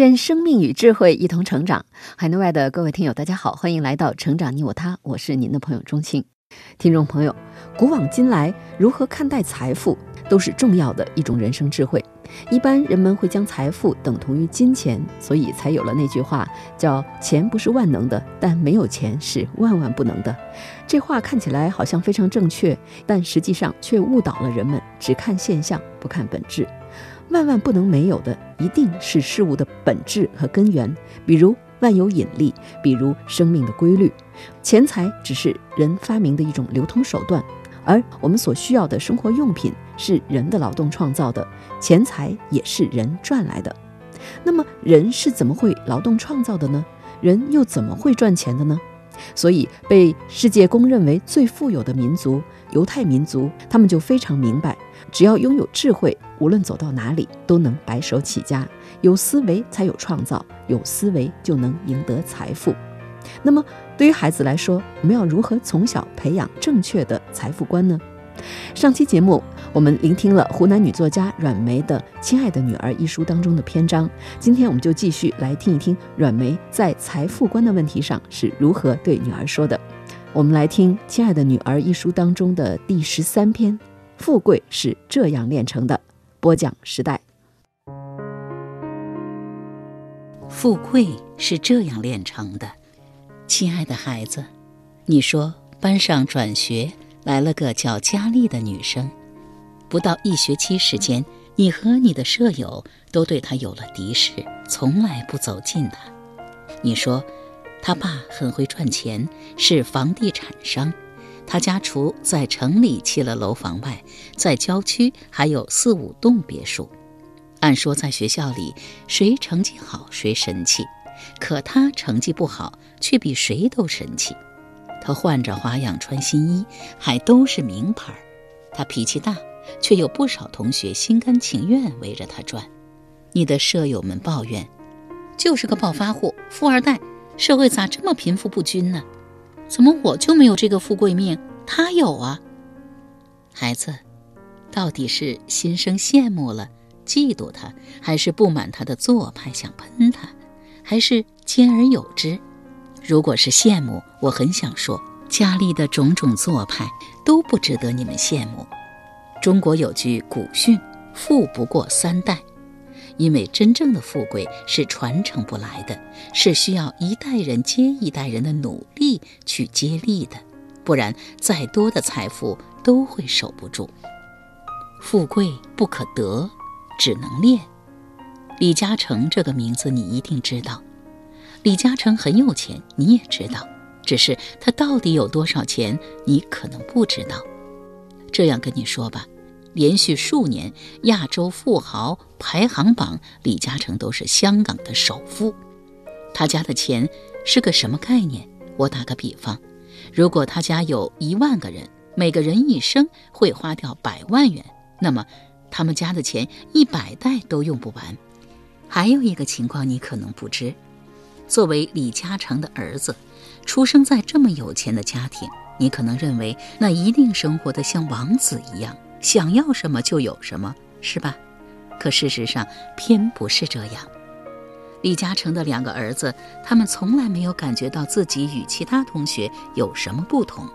愿生命与智慧一同成长。海内外的各位听友，大家好，欢迎来到《成长你我他》，我是您的朋友钟庆。听众朋友，古往今来，如何看待财富，都是重要的一种人生智慧。一般人们会将财富等同于金钱，所以才有了那句话，叫“钱不是万能的，但没有钱是万万不能的”。这话看起来好像非常正确，但实际上却误导了人们，只看现象，不看本质。万万不能没有的，一定是事物的本质和根源，比如万有引力，比如生命的规律。钱财只是人发明的一种流通手段，而我们所需要的生活用品是人的劳动创造的，钱财也是人赚来的。那么，人是怎么会劳动创造的呢？人又怎么会赚钱的呢？所以，被世界公认为最富有的民族——犹太民族，他们就非常明白，只要拥有智慧，无论走到哪里都能白手起家。有思维才有创造，有思维就能赢得财富。那么，对于孩子来说，我们要如何从小培养正确的财富观呢？上期节目，我们聆听了湖南女作家阮梅的《亲爱的女儿》一书当中的篇章。今天，我们就继续来听一听阮梅在财富观的问题上是如何对女儿说的。我们来听《亲爱的女儿》一书当中的第十三篇：“富贵是这样炼成的。”播讲时代。富贵是这样炼成的，亲爱的孩子，你说班上转学。来了个叫佳丽的女生，不到一学期时间，你和你的舍友都对她有了敌视，从来不走近她。你说，他爸很会赚钱，是房地产商，他家除在城里砌了楼房外，在郊区还有四五栋别墅。按说在学校里，谁成绩好谁神气，可他成绩不好，却比谁都神气。他换着花样穿新衣，还都是名牌。他脾气大，却有不少同学心甘情愿围着他转。你的舍友们抱怨，就是个暴发户、富二代，社会咋这么贫富不均呢？怎么我就没有这个富贵命，他有啊？孩子，到底是心生羡慕了，嫉妒他，还是不满他的做派想喷他，还是兼而有之？如果是羡慕，我很想说，佳丽的种种做派都不值得你们羡慕。中国有句古训：“富不过三代”，因为真正的富贵是传承不来的，是需要一代人接一代人的努力去接力的，不然再多的财富都会守不住。富贵不可得，只能练。李嘉诚这个名字你一定知道。李嘉诚很有钱，你也知道，只是他到底有多少钱，你可能不知道。这样跟你说吧，连续数年亚洲富豪排行榜，李嘉诚都是香港的首富。他家的钱是个什么概念？我打个比方，如果他家有一万个人，每个人一生会花掉百万元，那么他们家的钱一百代都用不完。还有一个情况你可能不知。作为李嘉诚的儿子，出生在这么有钱的家庭，你可能认为那一定生活的像王子一样，想要什么就有什么，是吧？可事实上偏不是这样。李嘉诚的两个儿子，他们从来没有感觉到自己与其他同学有什么不同，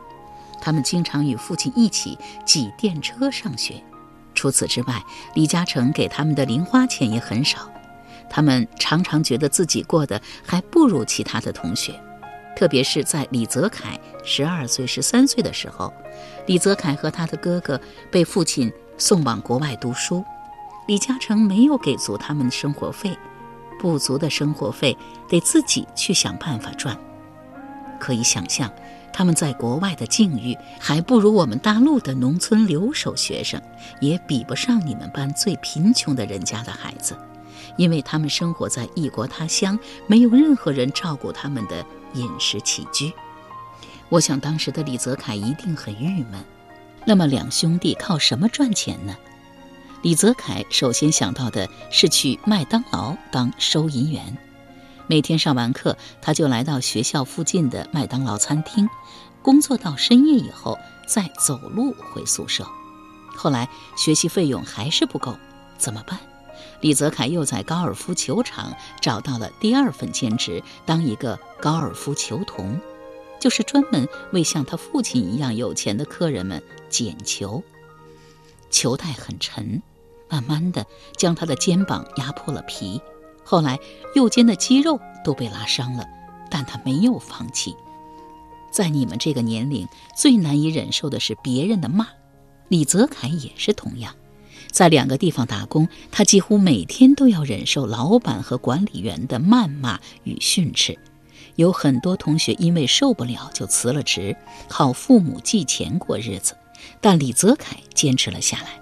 他们经常与父亲一起挤电车上学。除此之外，李嘉诚给他们的零花钱也很少。他们常常觉得自己过得还不如其他的同学，特别是在李泽楷十二岁、十三岁的时候，李泽楷和他的哥哥被父亲送往国外读书，李嘉诚没有给足他们生活费，不足的生活费得自己去想办法赚。可以想象，他们在国外的境遇还不如我们大陆的农村留守学生，也比不上你们班最贫穷的人家的孩子，因为他们生活在异国他乡，没有任何人照顾他们的饮食起居。我想当时的李泽楷一定很郁闷。那么两兄弟靠什么赚钱呢？李泽楷首先想到的是去麦当劳当收银员。每天上完课，他就来到学校附近的麦当劳餐厅，工作到深夜以后再走路回宿舍。后来学习费用还是不够，怎么办？李泽楷又在高尔夫球场找到了第二份兼职，当一个高尔夫球童，就是专门为像他父亲一样有钱的客人们捡球。球袋很沉，慢慢的将他的肩膀压破了皮。后来，右肩的肌肉都被拉伤了，但他没有放弃。在你们这个年龄，最难以忍受的是别人的骂。李泽楷也是同样，在两个地方打工，他几乎每天都要忍受老板和管理员的谩骂与训斥。有很多同学因为受不了就辞了职，靠父母寄钱过日子，但李泽楷坚持了下来。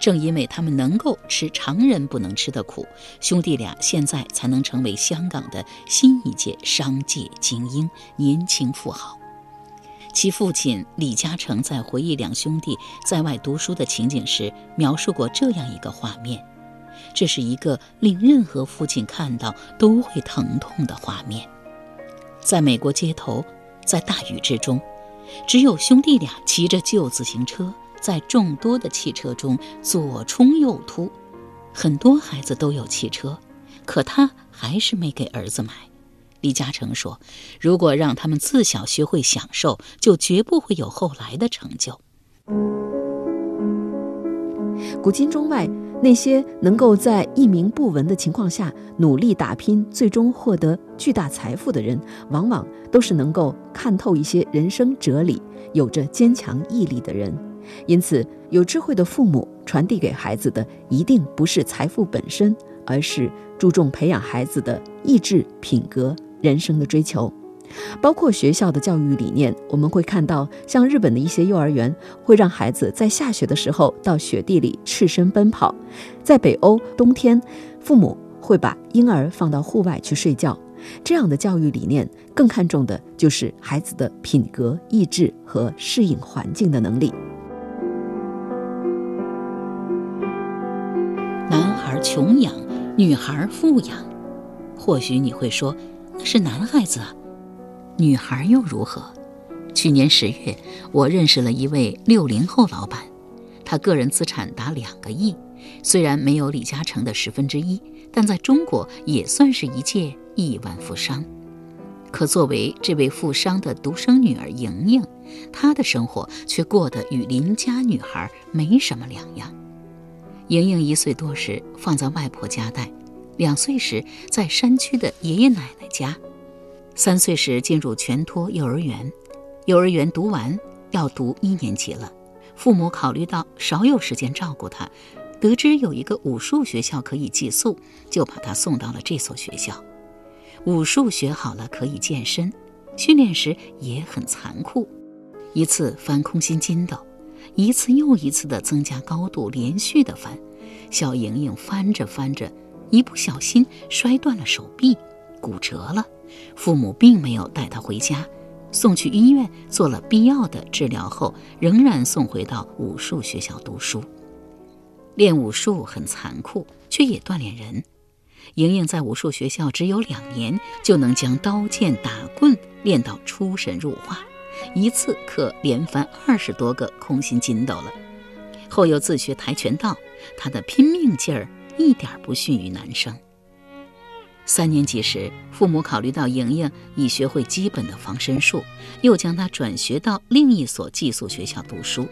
正因为他们能够吃常人不能吃的苦，兄弟俩现在才能成为香港的新一届商界精英、年轻富豪。其父亲李嘉诚在回忆两兄弟在外读书的情景时，描述过这样一个画面：这是一个令任何父亲看到都会疼痛的画面。在美国街头，在大雨之中，只有兄弟俩骑着旧自行车。在众多的汽车中左冲右突，很多孩子都有汽车，可他还是没给儿子买。李嘉诚说：“如果让他们自小学会享受，就绝不会有后来的成就。”古今中外，那些能够在一鸣不闻的情况下努力打拼，最终获得巨大财富的人，往往都是能够看透一些人生哲理、有着坚强毅力的人。因此，有智慧的父母传递给孩子的一定不是财富本身，而是注重培养孩子的意志、品格、人生的追求。包括学校的教育理念，我们会看到，像日本的一些幼儿园会让孩子在下雪的时候到雪地里赤身奔跑；在北欧，冬天父母会把婴儿放到户外去睡觉。这样的教育理念更看重的就是孩子的品格、意志和适应环境的能力。男孩穷养，女孩富养。或许你会说，是男孩子啊，女孩又如何？去年十月，我认识了一位六零后老板，他个人资产达两个亿，虽然没有李嘉诚的十分之一，但在中国也算是一介亿万富商。可作为这位富商的独生女儿莹莹，她的生活却过得与邻家女孩没什么两样。莹莹一岁多时放在外婆家带，两岁时在山区的爷爷奶奶家，三岁时进入全托幼儿园，幼儿园读完要读一年级了，父母考虑到少有时间照顾他，得知有一个武术学校可以寄宿，就把他送到了这所学校。武术学好了可以健身，训练时也很残酷，一次翻空心筋斗。一次又一次地增加高度，连续地翻，小莹莹翻着翻着，一不小心摔断了手臂，骨折了。父母并没有带她回家，送去医院做了必要的治疗后，仍然送回到武术学校读书。练武术很残酷，却也锻炼人。莹莹在武术学校只有两年，就能将刀剑打棍练到出神入化。一次可连翻二十多个空心筋斗了，后又自学跆拳道，她的拼命劲儿一点不逊于男生。三年级时，父母考虑到莹莹已学会基本的防身术，又将她转学到另一所寄宿学校读书。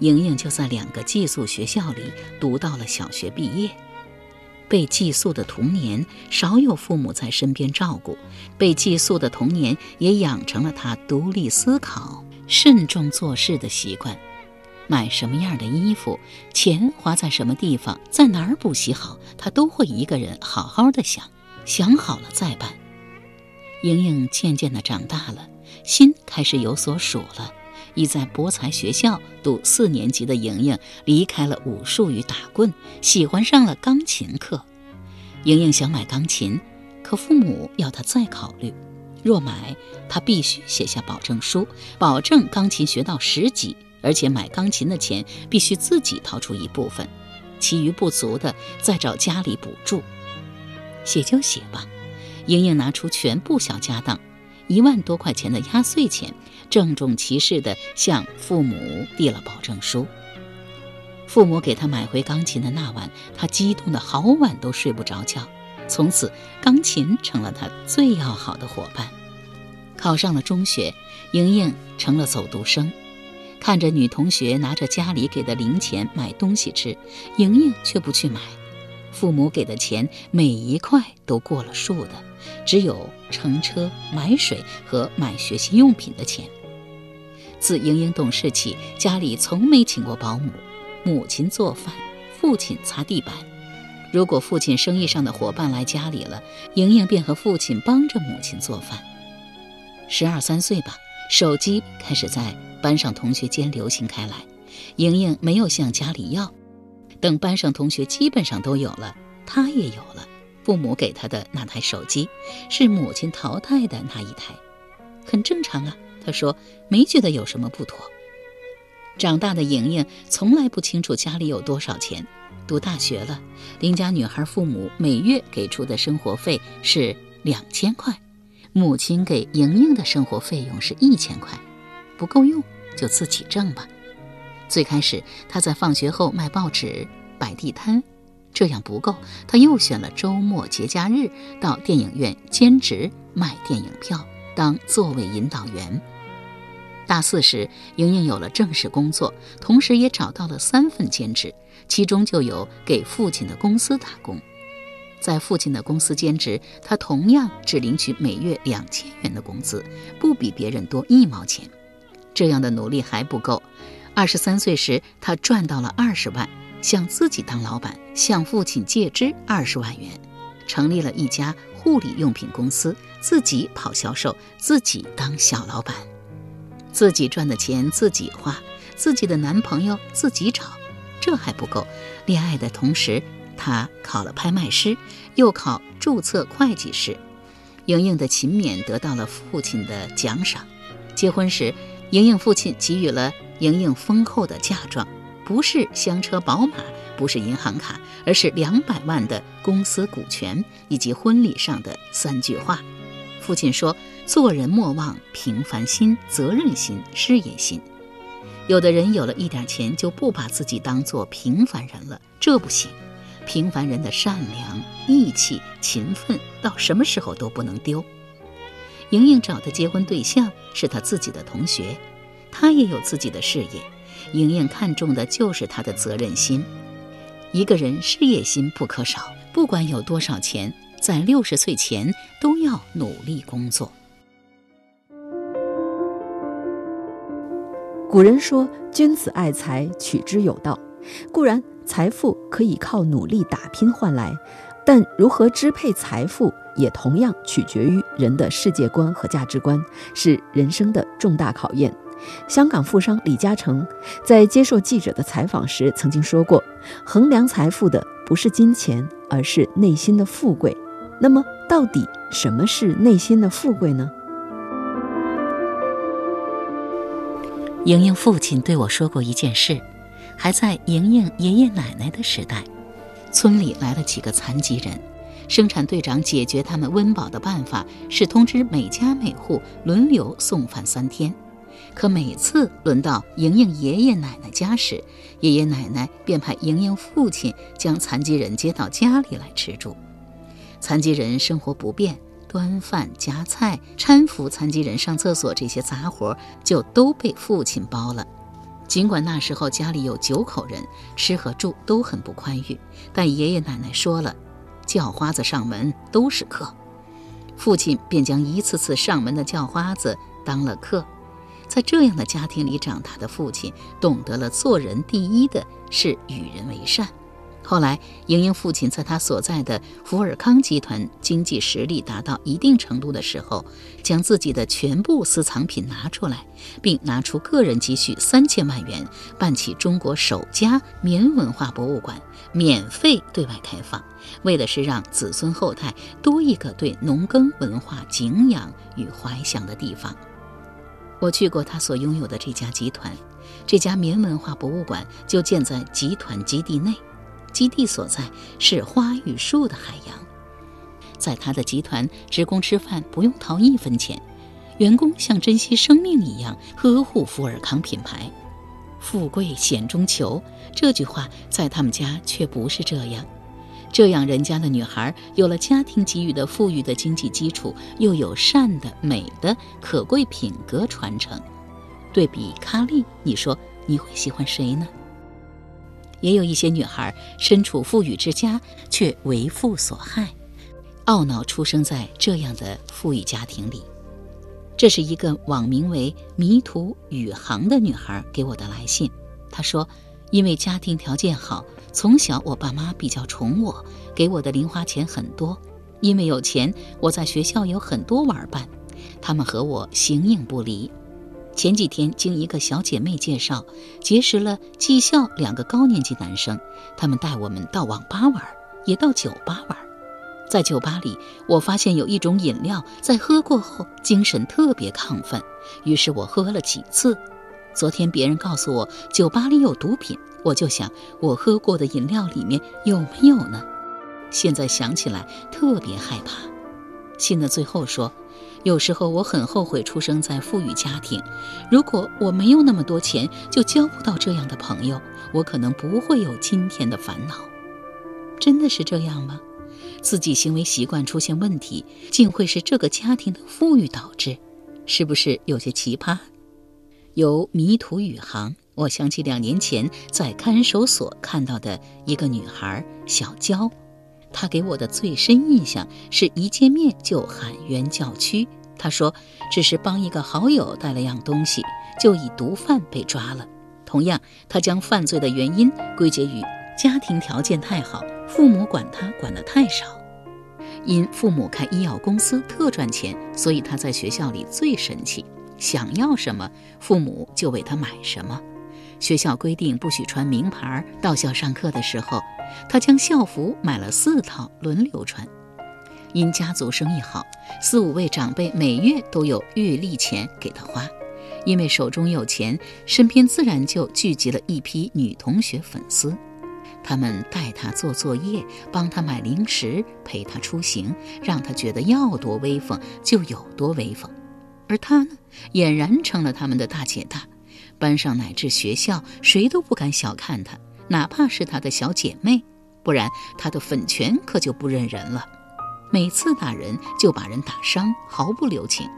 莹莹就在两个寄宿学校里读到了小学毕业。被寄宿的童年，少有父母在身边照顾；被寄宿的童年，也养成了她独立思考、慎重做事的习惯。买什么样的衣服，钱花在什么地方，在哪儿补习好，他都会一个人好好的想，想好了再办。莹莹渐渐的长大了，心开始有所属了。已在博才学校读四年级的莹莹，离开了武术与打棍，喜欢上了钢琴课。莹莹想买钢琴，可父母要她再考虑。若买，她必须写下保证书，保证钢琴学到十级，而且买钢琴的钱必须自己掏出一部分，其余不足的再找家里补助。写就写吧，莹莹拿出全部小家当。一万多块钱的压岁钱，郑重其事地向父母递了保证书。父母给他买回钢琴的那晚，他激动得好晚都睡不着觉。从此，钢琴成了他最要好的伙伴。考上了中学，莹莹成了走读生，看着女同学拿着家里给的零钱买东西吃，莹莹却不去买。父母给的钱每一块都过了数的，只有乘车、买水和买学习用品的钱。自莹莹懂事起，家里从没请过保姆，母亲做饭，父亲擦地板。如果父亲生意上的伙伴来家里了，莹莹便和父亲帮着母亲做饭。十二三岁吧，手机开始在班上同学间流行开来，莹莹没有向家里要。等班上同学基本上都有了，她也有了。父母给她的那台手机，是母亲淘汰的那一台，很正常啊。他说没觉得有什么不妥。长大的莹莹从来不清楚家里有多少钱。读大学了，邻家女孩父母每月给出的生活费是两千块，母亲给莹莹的生活费用是一千块，不够用就自己挣吧。最开始，他在放学后卖报纸、摆地摊，这样不够，他又选了周末、节假日到电影院兼职卖电影票，当座位引导员。大四时，莹莹有了正式工作，同时也找到了三份兼职，其中就有给父亲的公司打工。在父亲的公司兼职，他同样只领取每月两千元的工资，不比别人多一毛钱。这样的努力还不够。二十三岁时，他赚到了二十万，想自己当老板，向父亲借支二十万元，成立了一家护理用品公司，自己跑销售，自己当小老板，自己赚的钱自己花，自己的男朋友自己找。这还不够，恋爱的同时，他考了拍卖师，又考注册会计师。莹莹的勤勉得到了父亲的奖赏。结婚时，莹莹父亲给予了。莹莹丰厚的嫁妆，不是香车宝马，不是银行卡，而是两百万的公司股权以及婚礼上的三句话。父亲说：“做人莫忘平凡心、责任心、事业心。有的人有了一点钱，就不把自己当做平凡人了，这不行。平凡人的善良、义气、勤奋，到什么时候都不能丢。”莹莹找的结婚对象是她自己的同学。她也有自己的事业，莹莹看重的就是他的责任心。一个人事业心不可少，不管有多少钱，在六十岁前都要努力工作。古人说：“君子爱财，取之有道。”固然，财富可以靠努力打拼换来，但如何支配财富，也同样取决于人的世界观和价值观，是人生的重大考验。香港富商李嘉诚在接受记者的采访时曾经说过：“衡量财富的不是金钱，而是内心的富贵。”那么，到底什么是内心的富贵呢？莹莹父亲对我说过一件事：还在莹莹爷爷奶奶的时代，村里来了几个残疾人，生产队长解决他们温饱的办法是通知每家每户轮流送饭三天。可每次轮到莹莹爷爷奶奶家时，爷爷奶奶便派莹莹父亲将残疾人接到家里来吃住。残疾人生活不便，端饭夹菜、搀扶残疾人上厕所这些杂活就都被父亲包了。尽管那时候家里有九口人，吃和住都很不宽裕，但爷爷奶奶说了，叫花子上门都是客，父亲便将一次次上门的叫花子当了客。在这样的家庭里长大的父亲，懂得了做人第一的是与人为善，后来，莹莹父亲在他所在的福尔康集团经济实力达到一定程度的时候，将自己的全部私藏品拿出来，并拿出个人积蓄三千万元，办起中国首家棉文化博物馆，免费对外开放，为的是让子孙后代多一个对农耕文化敬仰与怀想的地方。我去过他所拥有的这家集团，这家棉文化博物馆就建在集团基地内。基地所在是花与树的海洋，在他的集团，职工吃饭不用掏一分钱，员工像珍惜生命一样呵护富尔康品牌。富贵险中求，这句话在他们家却不是这样。这样人家的女孩有了家庭给予的富裕的经济基础，又有善的美的可贵品格传承。对比卡利，你说你会喜欢谁呢？也有一些女孩身处富裕之家，却为父所害，懊恼出生在这样的富裕家庭里。这是一个网名为“迷途宇航”的女孩给我的来信。她说：“因为家庭条件好，从小我爸妈比较宠我，给我的零花钱很多。因为有钱，我在学校有很多玩伴，他们和我形影不离。”前几天经一个小姐妹介绍，结识了技校两个高年级男生，他们带我们到网吧玩，也到酒吧玩。在酒吧里，我发现有一种饮料，在喝过后精神特别亢奋，于是我喝了几次。昨天别人告诉我酒吧里有毒品，我就想我喝过的饮料里面有没有呢？现在想起来特别害怕。信的最后说。有时候我很后悔出生在富裕家庭，如果我没有那么多钱，就交不到这样的朋友，我可能不会有今天的烦恼。真的是这样吗？自己行为习惯出现问题，竟会是这个家庭的富裕导致，是不是有些奇葩？由迷途宇航，我想起两年前在看守所看到的一个女孩小娇。她给我的最深印象是一见面就喊冤叫屈。他说，只是帮一个好友带了样东西，就以毒贩被抓了。同样，他将犯罪的原因归结于家庭条件太好，父母管他管得太少。因父母开医药公司特赚钱，所以他在学校里最神气，想要什么，父母就为他买什么。学校规定不许穿名牌，到校上课的时候。他将校服买了四套，轮流穿。因家族生意好，四五位长辈每月都有月例钱给他花。因为手中有钱，身边自然就聚集了一批女同学粉丝。他们带他做作业，帮他买零食，陪他出行，让他觉得要多威风就有多威风。而他呢，俨然成了他们的大姐大，班上乃至学校，谁都不敢小看他。哪怕是他的小姐妹，不然他的粉拳可就不认人了。每次打人就把人打伤，毫不留情。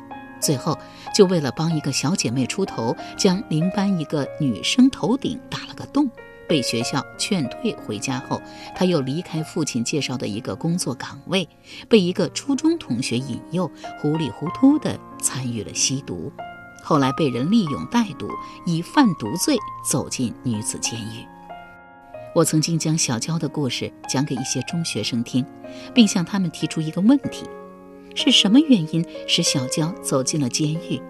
最后就为了帮一个小姐妹出头，将邻班一个女生头顶打了个洞，被学校劝退。回家后，他又离开父亲介绍的一个工作岗位，被一个初中同学引诱，糊里糊涂地参与了吸毒。后来被人利用带毒，以贩毒罪走进女子监狱。我曾经将小娇的故事讲给一些中学生听，并向他们提出一个问题：是什么原因使小娇走进了监狱？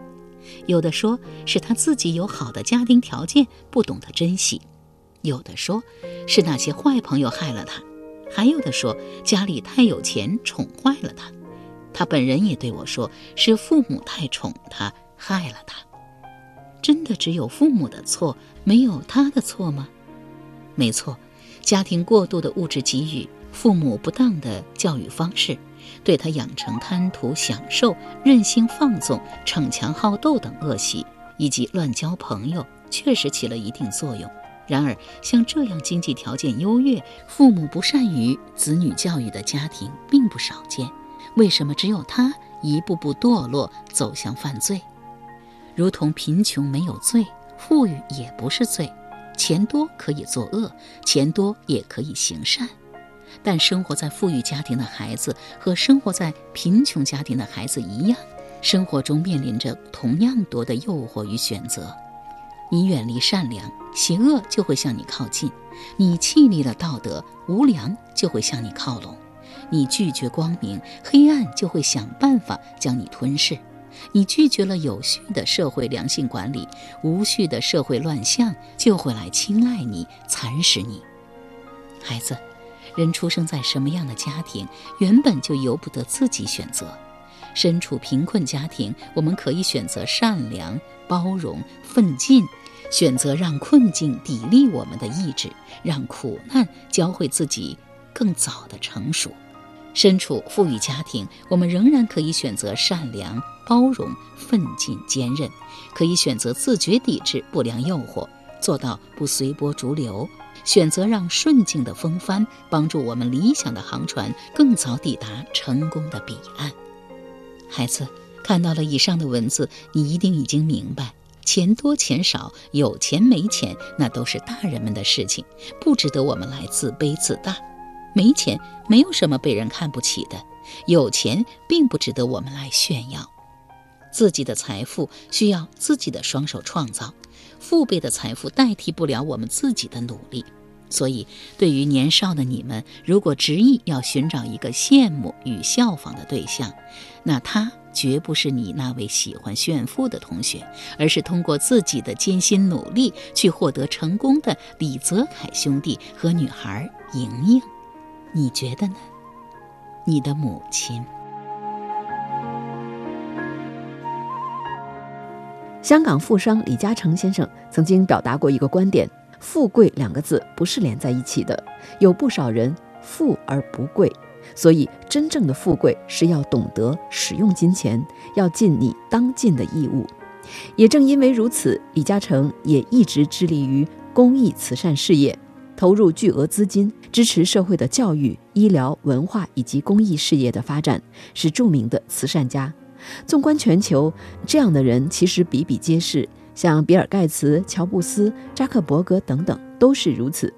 有的说是她自己有好的家庭条件，不懂得珍惜；有的说是那些坏朋友害了她；还有的说家里太有钱，宠坏了她。她本人也对我说，是父母太宠她，害了她。真的只有父母的错，没有她的错吗？没错，家庭过度的物质给予，父母不当的教育方式，对他养成贪图享受、任性放纵、逞强好斗等恶习，以及乱交朋友，确实起了一定作用。然而，像这样经济条件优越、父母不善于子女教育的家庭并不少见。为什么只有他一步步堕落，走向犯罪？如同贫穷没有罪，富裕也不是罪。钱多可以作恶，钱多也可以行善，但生活在富裕家庭的孩子和生活在贫穷家庭的孩子一样，生活中面临着同样多的诱惑与选择。你远离善良，邪恶就会向你靠近；你弃立了道德，无良就会向你靠拢；你拒绝光明，黑暗就会想办法将你吞噬；你拒绝了有序的社会良性管理，无序的社会乱象就会来青睐你、蚕食你。孩子，人出生在什么样的家庭，原本就由不得自己选择。身处贫困家庭，我们可以选择善良、包容、奋进，选择让困境砥砺我们的意志，让苦难教会自己更早的成熟。身处富裕家庭，我们仍然可以选择善良、包容、奋进、坚韧，可以选择自觉抵制不良诱惑，做到不随波逐流，选择让顺境的风帆帮助我们理想的航船更早抵达成功的彼岸。孩子看到了以上的文字，你一定已经明白：钱多钱少，有钱没钱，那都是大人们的事情，不值得我们来自卑自大。没钱没有什么被人看不起的，有钱并不值得我们来炫耀。自己的财富需要自己的双手创造，父辈的财富代替不了我们自己的努力。所以，对于年少的你们，如果执意要寻找一个羡慕与效仿的对象，那他绝不是你那位喜欢炫富的同学，而是通过自己的艰辛努力去获得成功的李泽楷兄弟和女孩莹莹。你觉得呢？你的母亲。香港富商李嘉诚先生曾经表达过一个观点。富贵两个字不是连在一起的，有不少人富而不贵，所以真正的富贵是要懂得使用金钱，要尽你当尽的义务。也正因为如此，李嘉诚也一直致力于公益慈善事业，投入巨额资金支持社会的教育、医疗、文化以及公益事业的发展，是著名的慈善家。纵观全球，这样的人其实比比皆是。像比尔·盖茨、乔布斯、扎克伯格等等都是如此。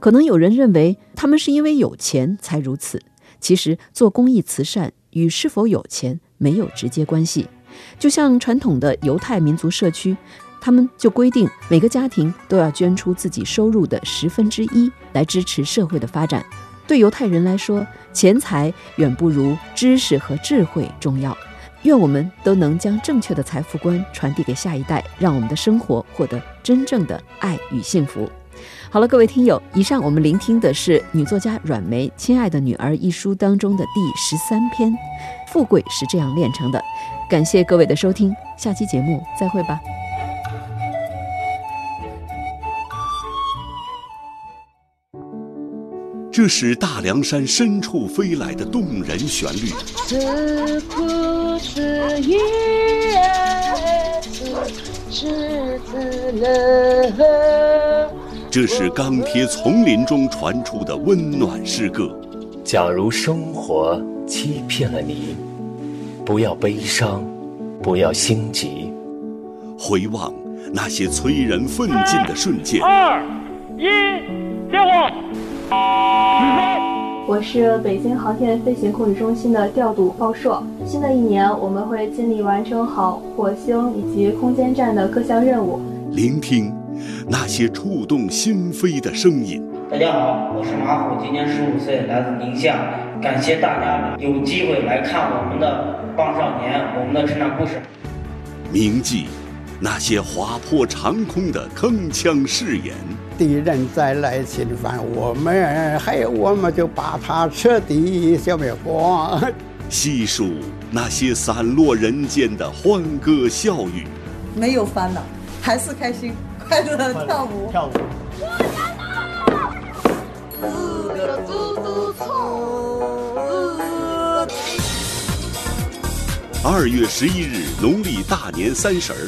可能有人认为他们是因为有钱才如此，其实做公益慈善与是否有钱没有直接关系。就像传统的犹太民族社区，他们就规定每个家庭都要捐出自己收入的十分之一来支持社会的发展。对犹太人来说，钱财远不如知识和智慧重要。愿我们都能将正确的财富观传递给下一代，让我们的生活获得真正的爱与幸福。好了，各位听友，以上我们聆听的是女作家阮梅《亲爱的女儿》一书当中的第十三篇《富贵是这样炼成的》。感谢各位的收听，下期节目再会吧。这是大凉山深处飞来的动人旋律。这是钢铁丛林中传出的温暖诗歌。假如生活欺骗了你，不要悲伤，不要心急。回望那些催人奋进的瞬间。二一，电话。我是北京航天飞行控制中心的调度报硕。新的一年，我们会尽力完成好火星以及空间站的各项任务。聆听那些触动心扉的声音。大家好，我是马虎，今年十五岁，来自宁夏。感谢大家有机会来看我们的棒少年，我们的成长故事。铭记那些划破长空的铿锵誓言。敌人再来侵犯我们，还有我们就把他彻底消灭光。细数那些散落人间的欢歌笑语，没有烦恼，还是开心，快乐跳舞。跳舞。四个嘟嘟错。二月十一日，农历大年三十儿，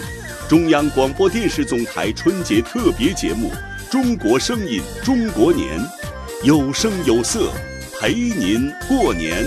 中央广播电视总台春节特别节目。中国声音，中国年，有声有色，陪您过年。